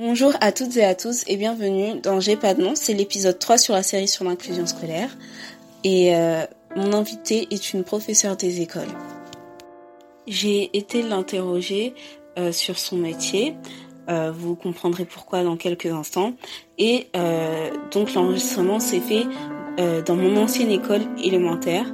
Bonjour à toutes et à tous et bienvenue dans J'ai pas de nom, c'est l'épisode 3 sur la série sur l'inclusion scolaire. Et euh, mon invité est une professeure des écoles. J'ai été l'interroger euh, sur son métier, euh, vous comprendrez pourquoi dans quelques instants. Et donc l'enregistrement s'est fait dans mon ancienne école élémentaire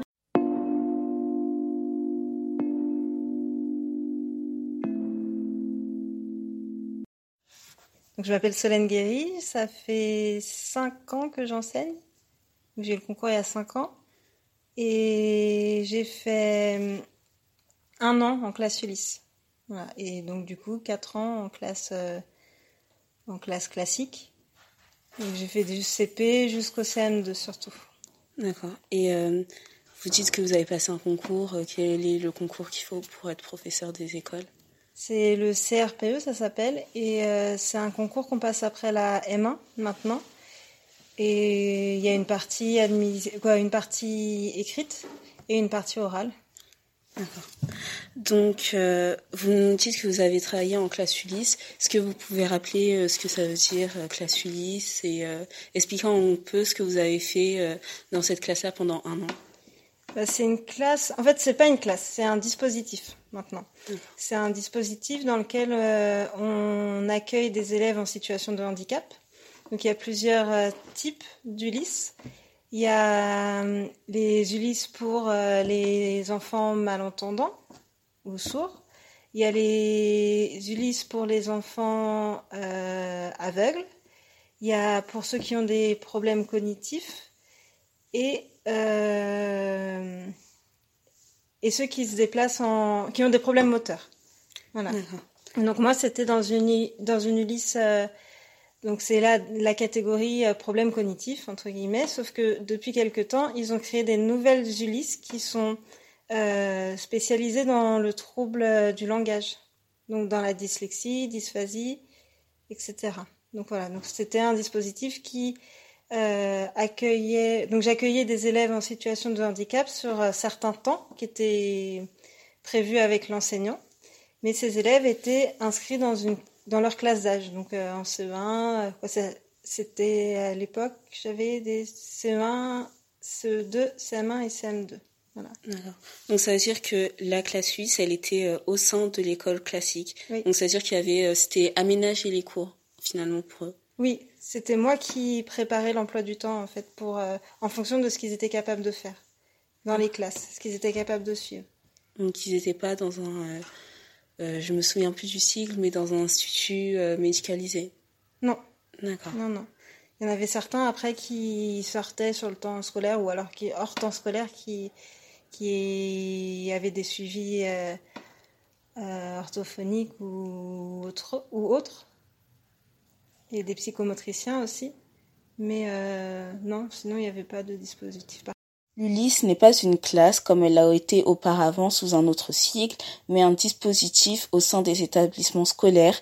Donc, je m'appelle Solène Guéry, ça fait 5 ans que j'enseigne. J'ai eu le concours il y a 5 ans. Et j'ai fait euh, un an en classe Ulysse. Voilà. Et donc du coup, 4 ans en classe, euh, classe classique. J'ai fait du CP jusqu'au CM2 surtout. D'accord. Et euh, vous dites que vous avez passé un concours. euh, Quel est le concours qu'il faut pour être professeur des écoles? C'est le CRPE, ça s'appelle, et euh, c'est un concours qu'on passe après la M1 maintenant. Et il y a une partie quoi, une partie écrite et une partie orale. D'accord. Donc, euh, vous nous dites que vous avez travaillé en classe Ulysse. Est-ce que vous pouvez rappeler euh, ce que ça veut dire, classe Ulysse, et expliquer un peu ce que vous avez fait dans cette classe-là pendant un an? Bah, c'est une classe. En fait, c'est pas une classe, c'est un dispositif maintenant. C'est un dispositif dans lequel euh, on accueille des élèves en situation de handicap. Donc, il y a plusieurs euh, types d'Ulysse. Il y a euh, les Ulysses pour les enfants malentendants ou sourds. Il y a les Ulysses pour les enfants aveugles. Il y a pour ceux qui ont des problèmes cognitifs et euh, et ceux qui se déplacent en qui ont des problèmes moteurs. Voilà. D'accord. Donc moi c'était dans une dans une Ulysse euh, donc c'est là la catégorie euh, problèmes cognitifs entre guillemets sauf que depuis quelque temps ils ont créé des nouvelles Ulysses qui sont euh, spécialisées dans le trouble du langage donc dans la dyslexie, dysphasie, etc. Donc voilà donc c'était un dispositif qui euh, accueillait donc j'accueillais des élèves en situation de handicap sur euh, certains temps qui étaient prévus avec l'enseignant mais ces élèves étaient inscrits dans une dans leur classe d'âge donc euh, en CE1 euh, c'était à l'époque j'avais des CE1 CE2 CM1 et CM2 voilà. Donc, ça veut dire que la classe Suisse, elle était euh, au sein de l'école classique. Oui. Donc, ça veut dire qu'il y avait, euh, c'était aménager les cours, finalement, pour eux. oui c'était moi qui préparais l'emploi du temps en fait pour euh, en fonction de ce qu'ils étaient capables de faire dans les classes ce qu'ils étaient capables de suivre Donc, ils n'étaient pas dans un, euh, euh, je me souviens plus du cycle, mais dans un institut euh, médicalisé. non D'accord. Non, non. Il y en avait certains après qui sortaient sur le temps scolaire ou alors qui hors temps scolaire qui qui avaient des suivis euh, euh, orthophoniques ou autres ou autres et des psychomotriciens aussi. Mais euh, non, sinon il n'y avait pas de dispositif. L'Ulysse n'est pas une classe comme elle l'a été auparavant sous un autre cycle, mais un dispositif au sein des établissements scolaires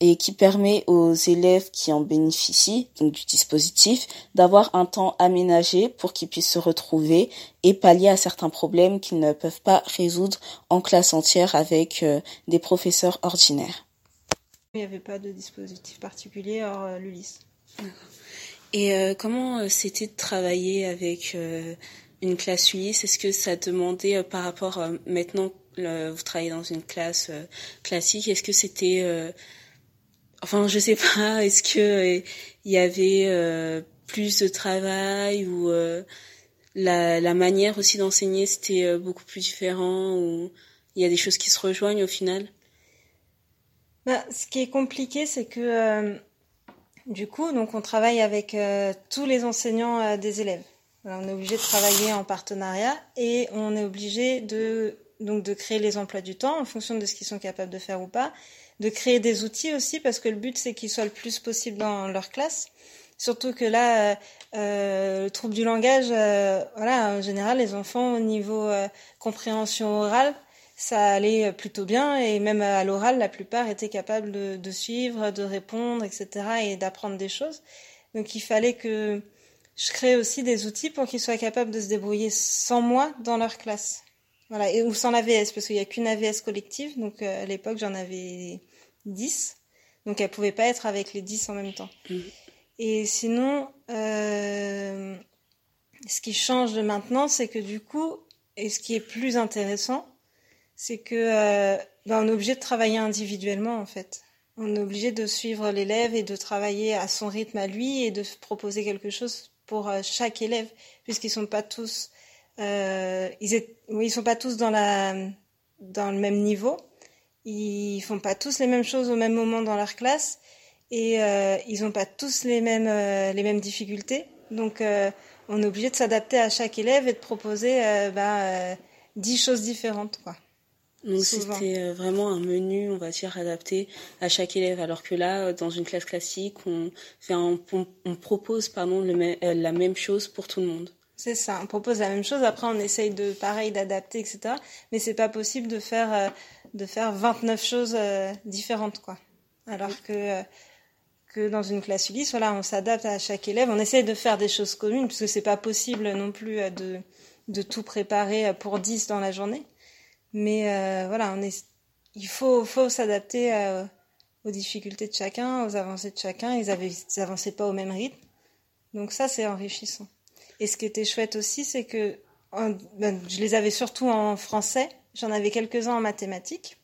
et qui permet aux élèves qui en bénéficient, donc du dispositif, d'avoir un temps aménagé pour qu'ils puissent se retrouver et pallier à certains problèmes qu'ils ne peuvent pas résoudre en classe entière avec euh, des professeurs ordinaires. Il n'y avait pas de dispositif particulier hors euh, l'Ulysse. Et euh, comment euh, c'était de travailler avec euh, une classe Ulysse? Est-ce que ça demandait euh, par rapport euh, maintenant vous travaillez dans une classe euh, classique Est-ce que c'était euh, enfin je sais pas Est-ce que euh, il y avait euh, plus de travail ou euh, la, la manière aussi d'enseigner c'était euh, beaucoup plus différent ou il y a des choses qui se rejoignent au final? Bah, ce qui est compliqué, c'est que euh, du coup, donc on travaille avec euh, tous les enseignants euh, des élèves. On est obligé de travailler en partenariat et on est obligé de donc de créer les emplois du temps en fonction de ce qu'ils sont capables de faire ou pas, de créer des outils aussi parce que le but c'est qu'ils soient le plus possible dans leur classe. Surtout que là, le trouble du langage, voilà, en général, les enfants au niveau compréhension orale, ça allait plutôt bien et même à l'oral, la plupart étaient capables de, de suivre, de répondre, etc. et d'apprendre des choses. Donc il fallait que je crée aussi des outils pour qu'ils soient capables de se débrouiller sans moi dans leur classe. Voilà, et, ou sans l'AVS, parce qu'il n'y a qu'une AVS collective. Donc euh, à l'époque, j'en avais 10. Donc elle pouvait pas être avec les 10 en même temps. Mhm. Et sinon, euh, ce qui change de maintenant, c'est que du coup, et ce qui est plus intéressant, c'est que euh, ben, on est obligé de travailler individuellement en fait. On est obligé de suivre l'élève et de travailler à son rythme à lui et de proposer quelque chose pour euh, chaque élève, puisqu'ils sont pas tous, euh, ils, sont pas tous dans la dans le même niveau. Ils font pas tous les mêmes choses au même moment dans leur classe et ils ont pas tous les mêmes les mêmes difficultés. Donc on est obligé de s'adapter à chaque élève et de proposer bah, dix choses différentes quoi. Donc c'était euh, vraiment un menu, on va dire, adapté à chaque élève. Alors que là, euh, dans une classe classique, on, fait un- on, on propose pardon, le même- euh, la même chose pour tout le monde. C'est ça, on propose la même chose. Après, on essaye de pareil d'adapter, etc. Mais c'est pas possible de faire euh, de faire 29 choses euh, différentes, quoi. Alors que euh, que dans une classe Ulysse, voilà, on s'adapte à chaque élève. On essaye de faire des choses communes, puisque c'est pas possible non plus de de tout préparer pour 10 dans la journée. Mais euh, voilà, on est, il faut faut s'adapter euh, aux difficultés de chacun, aux avancées de chacun. Ils avaient ils avançaient pas au même rythme, donc ça c'est enrichissant. Et ce qui était chouette aussi, c'est que en- ben, je les avais surtout en français. J'en avais quelques-uns en mathématiques.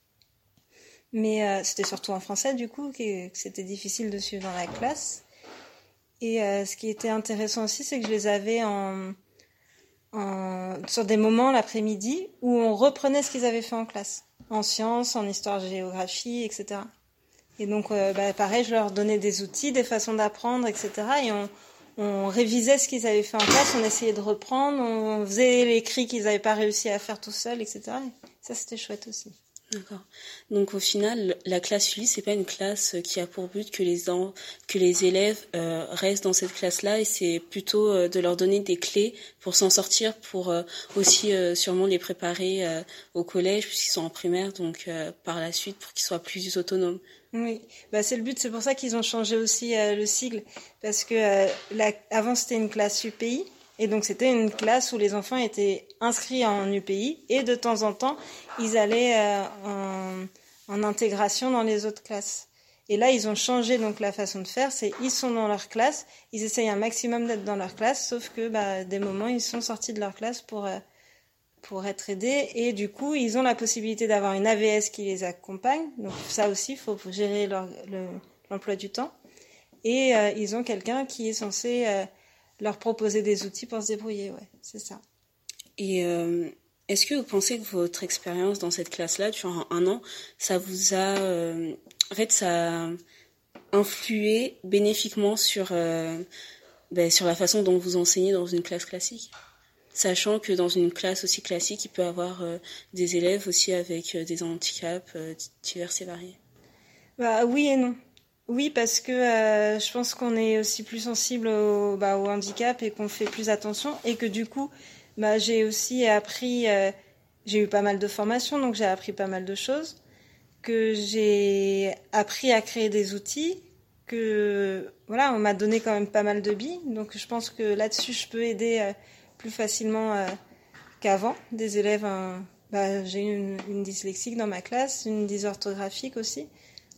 Mais euh, c'était surtout en français, du coup, que, que c'était difficile de suivre dans la classe. Et euh, ce qui était intéressant aussi, c'est que je les avais en, en, sur des moments l'après-midi où on reprenait ce qu'ils avaient fait en classe. En sciences, en histoire, géographie, etc. Et donc, euh, bah, pareil, je leur donnais des outils, des façons d'apprendre, etc. Et on, on révisait ce qu'ils avaient fait en classe, on essayait de reprendre, on faisait l'écrit qu'ils n'avaient pas réussi à faire tout seuls, etc. Et ça, c'était chouette aussi. D'accord. Donc au final, la classe Ulysse, c'est pas une classe qui a pour but que les que les élèves euh, restent dans cette classe-là, et c'est plutôt euh, de leur donner des clés pour s'en sortir, pour euh, aussi euh, sûrement les préparer euh, au collège puisqu'ils sont en primaire, donc euh, par la suite pour qu'ils soient plus autonomes. Oui, bah, c'est le but, c'est pour ça qu'ils ont changé aussi euh, le sigle, parce que euh, avant c'était une classe UPI, et donc c'était une classe où les enfants étaient inscrits en UPI, et de temps en temps ils allaient euh, en, en intégration dans les autres classes. Et là, ils ont changé donc la façon de faire. C'est ils sont dans leur classe, ils essayent un maximum d'être dans leur classe, sauf que bah, des moments ils sont sortis de leur classe pour euh, pour être aidés et du coup ils ont la possibilité d'avoir une AVS qui les accompagne. Donc ça aussi, il faut gérer leur- le- l'emploi du temps. Et euh, ils ont quelqu'un qui est censé euh, leur proposer des outils pour se débrouiller. Ouais, c'est ça. Et euh, est-ce que vous pensez que votre expérience dans cette classe-là, durant un an, ça vous a, euh, en fait, ça a influé bénéfiquement sur, euh, ben, sur la façon dont vous enseignez dans une classe classique? Sachant que dans une classe aussi classique, il peut y avoir des élèves aussi avec des handicaps divers et variés. Bah oui et non. Oui parce que euh, je pense qu'on est aussi plus sensible au, bah, au handicap et qu'on fait plus attention et que du coup bah, j'ai aussi appris, euh, j'ai eu pas mal de formations donc j'ai appris pas mal de choses, que j'ai appris à créer des outils, que voilà on m'a donné quand même pas mal de billes donc je pense que là-dessus je peux aider euh, plus facilement qu'avant des élèves. euh, bah, j'ai une, une dyslexique dans ma classe, une dysorthographique aussi.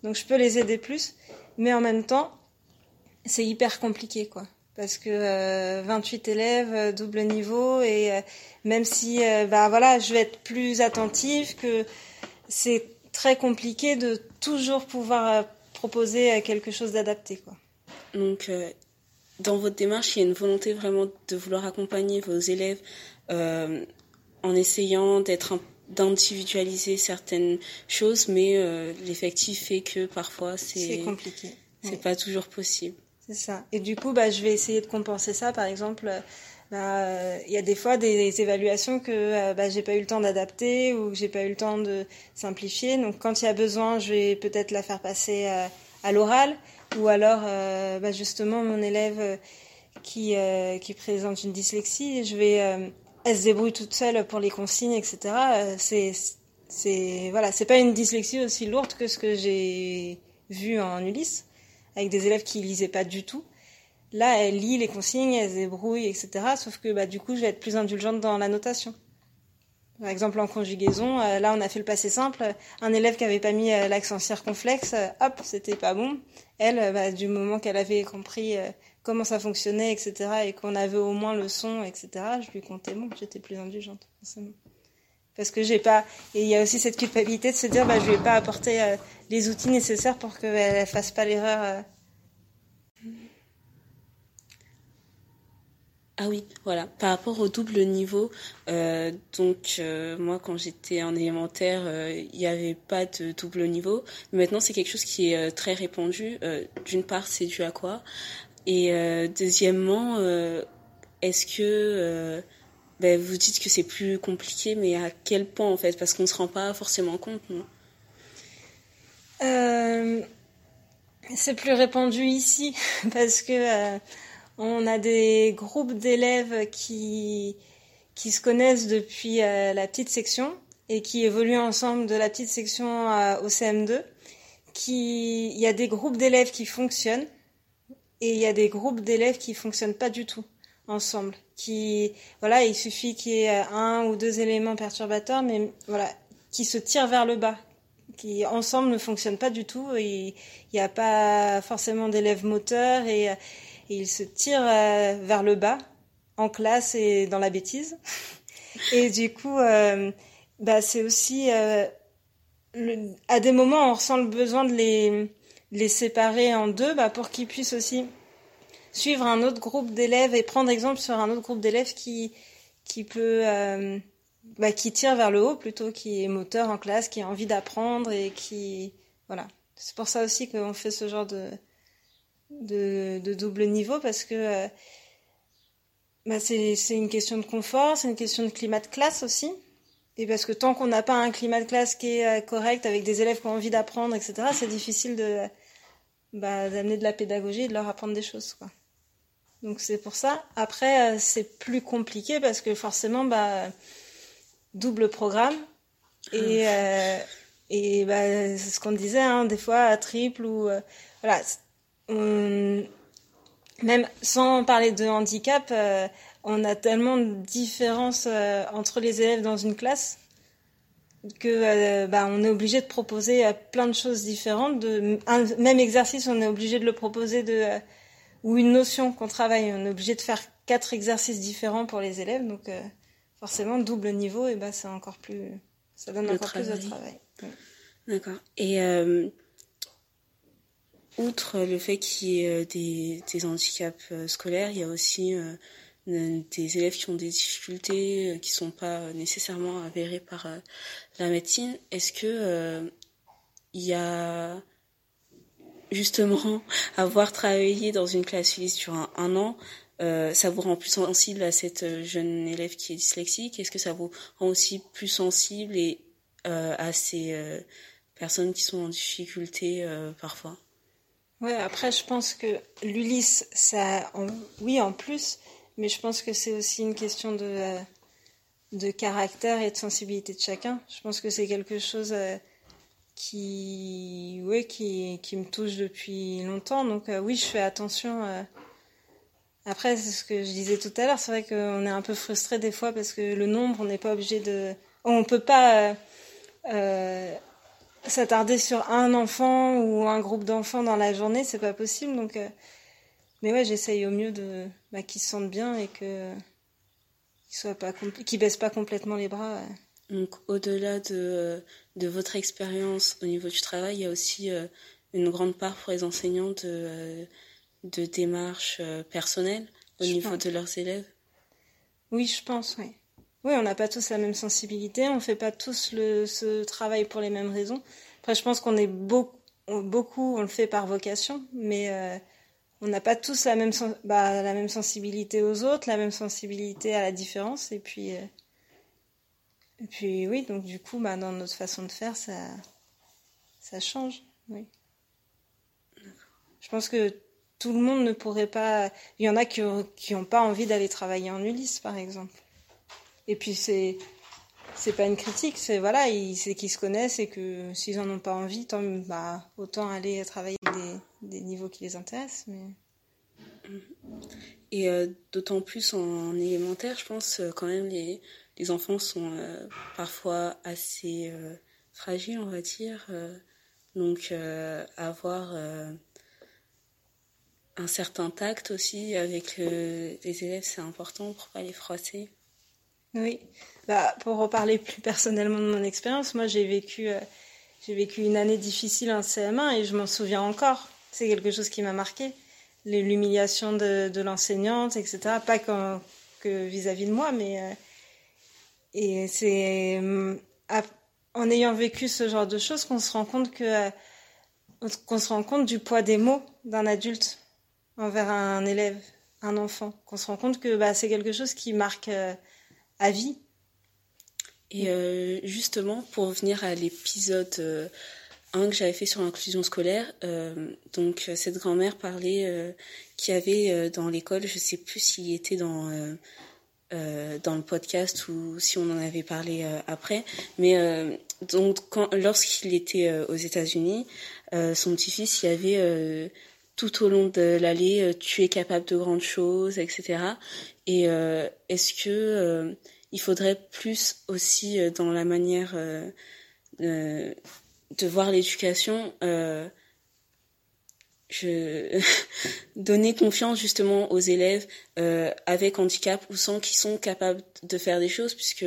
Donc je peux les aider plus, mais en même temps, c'est hyper compliqué quoi. Parce que euh, 28 élèves, euh, double niveau, et euh, même si euh, bah voilà, je vais être plus attentive, que c'est très compliqué de toujours pouvoir proposer quelque chose d'adapté quoi. Donc, dans votre démarche, il y a une volonté vraiment de vouloir accompagner vos élèves en essayant d'être un- d'individualiser certaines choses, mais euh, l'effectif fait que parfois C'est compliqué. c'est Oui. pas toujours possible. C'est ça. Et du coup, bah, je vais essayer de compenser ça. Par exemple, euh, bah, euh, il y a des fois des évaluations que euh, bah, j'ai pas eu le temps d'adapter ou que j'ai pas eu le temps de simplifier. Donc, quand il y a besoin, je vais peut-être la faire passer euh, à l'oral ou alors, bah, justement, mon élève qui qui présente une dyslexie, je vais elle se débrouille toute seule pour les consignes, etc. Euh, c'est c'est voilà, c'est pas une dyslexie aussi lourde que ce que j'ai vu en Ulysse avec des élèves qui lisaient pas du tout. Là, elle lit les consignes, elle se débrouille, etc. Sauf que bah, du coup, je vais être plus indulgente dans la notation. Par exemple, en conjugaison, euh, là, on a fait le passé simple. Un élève qui avait pas mis euh, l'accent circonflexe, hop, c'était pas bon. Elle, bah, du moment qu'elle avait compris comment ça fonctionnait, etc., et qu'on avait au moins le son, etc., je lui comptais bon, j'étais plus indulgente, forcément. Parce que j'ai pas, et il y a aussi cette culpabilité de se dire, bah, je vais pas apporter les outils nécessaires pour qu'elle fasse pas l'erreur Ah oui, voilà. Par rapport au double niveau, euh, donc euh, moi quand j'étais en élémentaire, euh, il n'y avait pas de double niveau. maintenant c'est quelque chose qui est très répandu. D'une part, c'est dû à quoi? Et deuxièmement, est-ce que ben, vous dites que c'est plus compliqué, mais à quel point en fait? Parce qu'on ne se rend pas forcément compte, non? C'est plus répandu ici parce que on a des groupes d'élèves qui, qui se connaissent depuis euh, la petite section et qui évoluent ensemble de la petite section au CM2. Qui, il y a des groupes d'élèves qui fonctionnent et il y a des groupes d'élèves qui fonctionnent pas du tout ensemble. Qui, voilà, il suffit qu'il y ait un ou deux éléments perturbateurs, mais voilà, qui se tirent vers le bas, qui ensemble ne fonctionnent pas du tout. Il n'y a pas forcément d'élèves moteurs et et il se tire euh, vers le bas en classe et dans la bêtise. Et du coup, euh, bah, c'est aussi euh, à des moments on ressent le besoin de les les séparer en deux, bah, pour qu'ils puissent aussi suivre un autre groupe d'élèves et prendre exemple sur un autre groupe d'élèves qui qui peut bah, qui tire vers le haut plutôt, qui est moteur en classe, qui a envie d'apprendre et qui voilà. C'est pour ça aussi qu'on fait ce genre de de, double niveau parce que euh, bah c'est une question de confort, c'est une question de climat de classe aussi. Et parce que tant qu'on n'a pas un climat de classe qui est euh, correct, avec des élèves qui ont envie d'apprendre, etc., c'est difficile de bah, d'amener de la pédagogie et de leur apprendre des choses. Quoi. Donc c'est pour ça. Après, euh, c'est plus compliqué parce que forcément, bah, double programme. Et, ah. et bah, c'est ce qu'on disait, hein, des fois triple ou... voilà, même sans parler de handicap, euh, on a tellement de différences euh, entre les élèves dans une classe que euh, bah, on est obligé de proposer plein de choses différentes. De, un même exercice, on est obligé de le proposer de ou une notion qu'on travaille, on est obligé de faire quatre exercices différents pour les élèves. Donc forcément, double niveau, et bah, c'est encore plus, ça donne encore plus de travail. D'accord. Et outre le fait qu'il y ait euh, des, des, handicaps euh, scolaires, il y a aussi euh, des élèves qui ont des difficultés qui sont pas nécessairement avérées par la médecine. Est-ce que il y a justement avoir travaillé dans une classe Ulysse sur un, an, ça vous rend plus sensible à cette jeune élève qui est dyslexique? Est-ce que ça vous rend aussi plus sensible et à ces personnes qui sont en difficulté parfois? Ouais, après, je pense que l'Ulysse, ça, oui, en plus, mais je pense que c'est aussi une question de, euh, de caractère et de sensibilité de chacun. Je pense que c'est quelque chose euh, qui, ouais, qui, qui me touche depuis longtemps. Donc, euh, oui, je fais attention. Après, c'est ce que je disais tout à l'heure. C'est vrai qu'on est un peu frustré des fois parce que le nombre, on n'est pas obligé de, on peut pas s'attarder sur un enfant ou un groupe d'enfants dans la journée, c'est pas possible. Donc, mais ouais, j'essaye au mieux de bah, qu'ils se sentent bien et que qu'ils soient pas qu'ils baissent pas complètement les bras. Donc, au-delà de, de votre expérience au niveau du travail, il y a aussi euh, une grande part pour les enseignants de, euh, de démarche personnelle au niveau de leurs élèves? Oui, je pense, oui. Oui, on n'a pas tous la même sensibilité, on fait pas tous le, ce travail pour les mêmes raisons. Après, je pense qu'on est beaucoup, beaucoup, on le fait par vocation, mais euh, on n'a pas tous la même, bah, la même sensibilité aux autres, la même sensibilité à la différence, et puis, euh, oui, donc du coup, bah, dans notre façon de faire, ça, ça change, oui. Je pense que tout le monde ne pourrait pas. Il y en a qui n'ont pas envie d'aller travailler en Ulysse, par exemple. Et puis c'est c'est pas une critique, c'est voilà, c'est qu'ils se connaissent et que s'ils en ont pas envie, tant, bah, autant aller travailler des, des niveaux qui les intéressent. Et d'autant plus en, élémentaire, je pense quand même les, les enfants sont parfois assez fragiles, on va dire. donc avoir un certain tact aussi avec les élèves, c'est important pour pas les froisser. Oui, bah, pour reparler plus personnellement de mon expérience, moi j'ai vécu, euh, vécu une année difficile en CM1 et je m'en souviens encore. C'est quelque chose qui m'a marqué. L'humiliation de, l'enseignante, etc. Pas que vis-à-vis de moi, mais. Euh, et c'est euh, en ayant vécu ce genre de choses qu'on se rend compte que. qu'on se rend compte du poids des mots d'un adulte envers un élève, un enfant. Qu'on se rend compte que bah, c'est quelque chose qui marque à vie. Et euh, justement, pour revenir à l'épisode 1 euh, que j'avais fait sur l'inclusion scolaire, euh, donc cette grand-mère parlait qu'il y avait dans l'école, je sais plus s'il était dans dans le podcast ou si on en avait parlé après, mais donc lorsqu'il était aux États-Unis, son petit-fils, il y avait tout au long de l'allée, tu es capable de grandes choses, etc. Et euh, est-ce que euh, il faudrait plus aussi euh, dans la manière de voir l'éducation je donner confiance justement aux élèves avec handicap ou sans qu'ils sont capables de faire des choses puisque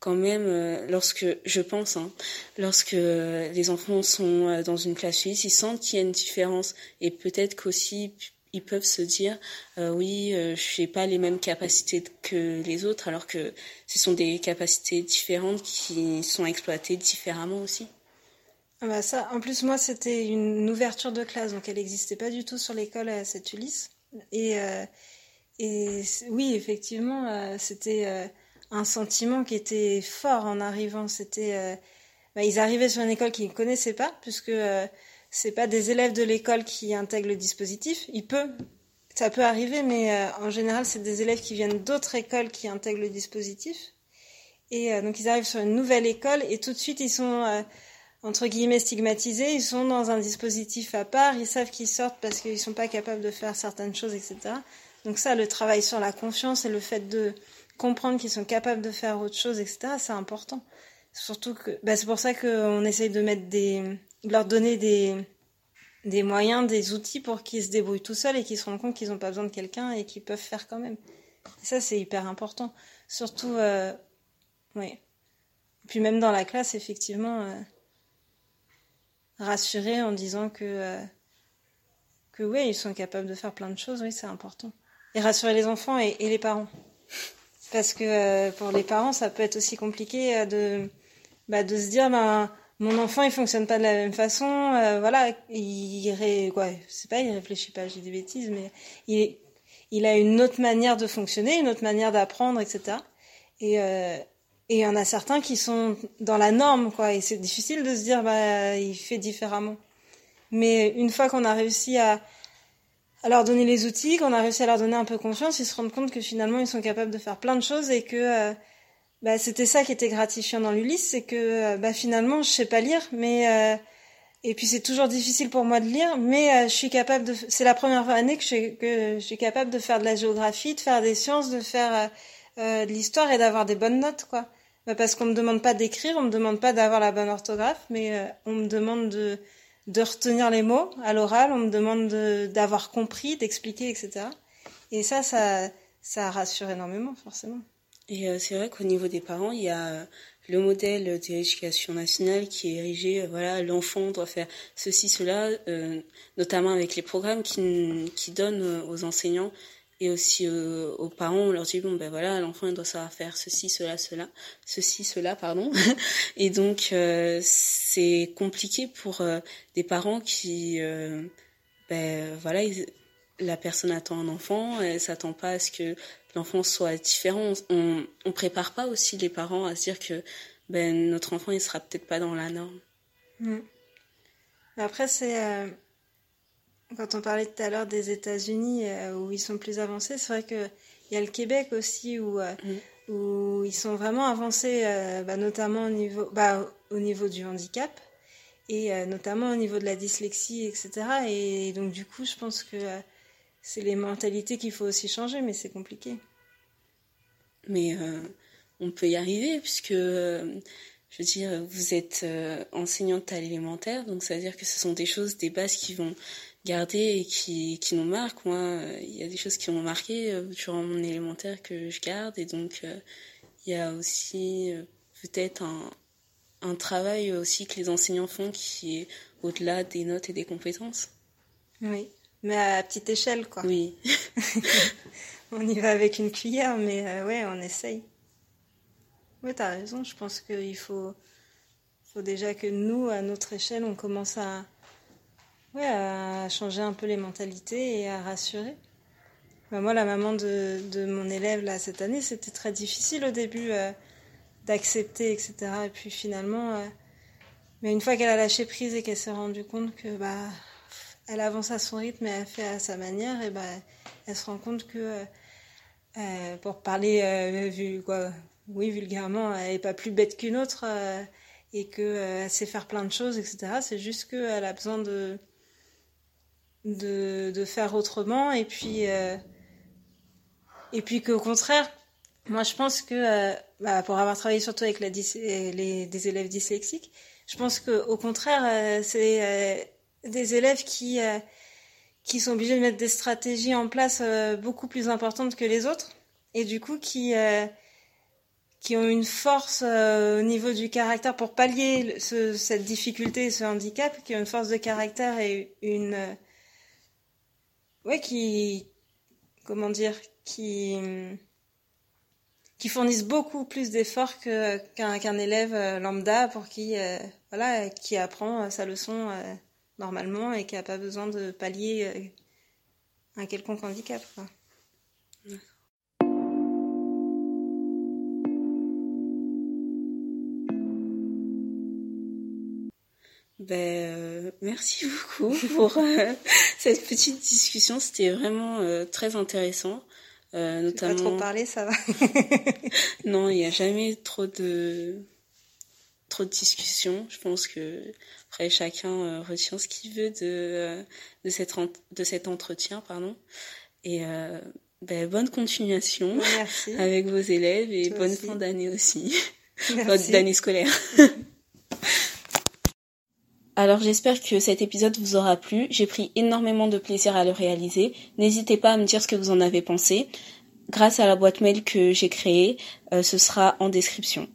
quand même lorsque je pense hein, lorsque les enfants sont dans une classe suisse ils sentent qu'il y a une différence et peut-être qu'aussi ils peuvent se dire euh, oui, euh, je pas les mêmes capacités que les autres, alors que ce sont des capacités différentes qui sont exploitées différemment aussi. Ah bah en plus moi c'était une ouverture de classe, donc elle n'existait pas du tout sur l'école à cette Ulysse. Et, euh, oui, effectivement, c'était un sentiment qui était fort en arrivant. C'était, bah, ils arrivaient sur une école qu'ils ne connaissaient pas, puisque c'est pas des élèves de l'école qui intègrent le dispositif. Il peut, ça peut arriver, mais euh, en général, c'est des élèves qui viennent d'autres écoles qui intègrent le dispositif. Et euh, donc, ils arrivent sur une nouvelle école et tout de suite, ils sont euh, entre guillemets stigmatisés. Ils sont dans un dispositif à part. Ils savent qu'ils sortent parce qu'ils sont pas capables de faire certaines choses, etc. Donc ça, le travail sur la confiance et le fait de comprendre qu'ils sont capables de faire autre chose, etc. C'est important. Surtout que, bah, c'est pour ça qu'on essaye de mettre des, leur donner des, des moyens, des outils pour qu'ils se débrouillent tout seuls et qu'ils se rendent compte qu'ils n'ont pas besoin de quelqu'un et qu'ils peuvent faire quand même. ça, c'est hyper important. Surtout, euh, oui. Puis même dans la classe, effectivement, euh, rassurer en disant que, euh, que oui, ils sont capables de faire plein de choses, oui, c'est important. Et rassurer les enfants et, les parents. Parce que euh, pour les parents, ça peut être aussi compliqué euh, de, bah, de se dire, ben, mon enfant il fonctionne pas de la même façon voilà il ré... quoi pas il réfléchit pas j'ai des bêtises mais il il a une autre manière de fonctionner une autre manière d'apprendre etc et et il y en a certains qui sont dans la norme quoi et c'est difficile de se dire bah il fait différemment mais une fois qu'on a réussi à à leur donner les outils qu'on a réussi à leur donner un peu confiance ils se rendent compte que finalement ils sont capables de faire plein de choses et que euh, bah, c'était ça qui était gratifiant dans l'Ulysse, c'est que euh, bah, finalement je sais pas lire, mais euh, et puis c'est toujours difficile pour moi de lire, mais euh, je suis capable de. C'est la première année que je, que je suis capable de faire de la géographie, de faire des sciences, de faire de l'histoire et d'avoir des bonnes notes, quoi. Bah, parce qu'on me demande pas d'écrire, on me demande pas d'avoir la bonne orthographe, mais on me demande de de retenir les mots à l'oral, on me demande d'avoir compris, d'expliquer, etc. Et ça, ça, ça rassure énormément, forcément. Et euh, c'est vrai qu'au niveau des parents, il y a le modèle de l'éducation nationale qui est érigé, euh, voilà, l'enfant doit faire ceci, cela, euh, notamment avec les programmes qui, qui donnent aux enseignants et aussi aux parents, on leur dit bon ben voilà, l'enfant doit savoir faire ceci, cela, cela, ceci, cela, pardon. et donc c'est compliqué pour des parents qui, ben voilà, la personne attend un enfant, elle s'attend pas à ce que l'enfant soit différent. On, on prépare pas aussi les parents à se dire que ben notre enfant il sera peut-être pas dans la norme. Mm. Après c'est euh, quand on parlait tout à l'heure des États-Unis euh, où ils sont plus avancés, c'est vrai que il y a le Québec aussi où euh, mm. où ils sont vraiment avancés, bah, notamment au niveau bah, au niveau du handicap et notamment au niveau de la dyslexie, etc. Et donc du coup, je pense que c'est les mentalités qu'il faut aussi changer, mais c'est compliqué. Mais on peut y arriver, puisque, je veux dire, vous êtes enseignante à l'élémentaire, donc ça veut dire que ce sont des choses, des bases qui vont garder et qui, qui nous marquent. Moi, il y a des choses qui m'ont marqué durant mon élémentaire que je garde, et donc il y a aussi peut-être un, un travail aussi que les enseignants font qui est au-delà des notes et des compétences. Oui, mais à petite échelle, quoi. Oui. on y va avec une cuillère, mais euh, ouais, on essaye. Oui, t'as raison. Je pense qu'il faut, faut déjà que nous, à notre échelle, on commence à, ouais, à changer un peu les mentalités et à rassurer. Bah, moi, la maman de, de, mon élève là cette année, c'était très difficile au début. Euh, d'accepter, etc. Et puis finalement, euh, mais une fois qu'elle a lâché prise et qu'elle s'est rendue compte que bah, elle avance à son rythme et elle fait à sa manière, et bah, elle se rend compte que, euh, pour parler vu, quoi, oui, vulgairement, elle n'est pas plus bête qu'une autre et qu'elle sait faire plein de choses, etc. C'est juste qu'elle a besoin de, de, de, faire autrement. Et puis, et puis qu'au contraire, moi, je pense que, euh, bah, pour avoir travaillé surtout avec la les, des élèves dyslexiques, je pense que au contraire, euh, c'est euh, des élèves qui qui sont obligés de mettre des stratégies en place beaucoup plus importantes que les autres, et du coup qui qui ont une force au niveau du caractère pour pallier ce, cette difficulté ce handicap, qui ont une force de caractère et une ouais qui comment dire qui qui fournissent beaucoup plus d'efforts qu'un élève euh, lambda pour qui euh, voilà qui apprend euh, sa leçon normalement et qui n'a pas besoin de pallier un quelconque handicap. Quoi. Ben, merci beaucoup pour cette petite discussion. C'était vraiment très intéressant. Euh, notamment... Pas trop parler, ça va. non, il n'y a jamais trop de trop de discussions. Je pense que après chacun euh, retient ce qu'il veut de euh, de cet de cet entretien, pardon. Et euh, ben, bonne continuation avec vos élèves et bonne fin d'année aussi, d'année scolaire. Alors j'espère que cet épisode vous aura plu. J'ai pris énormément de plaisir à le réaliser. N'hésitez pas à me dire ce que vous en avez pensé. Grâce à la boîte mail que j'ai créée, euh, ce sera en description.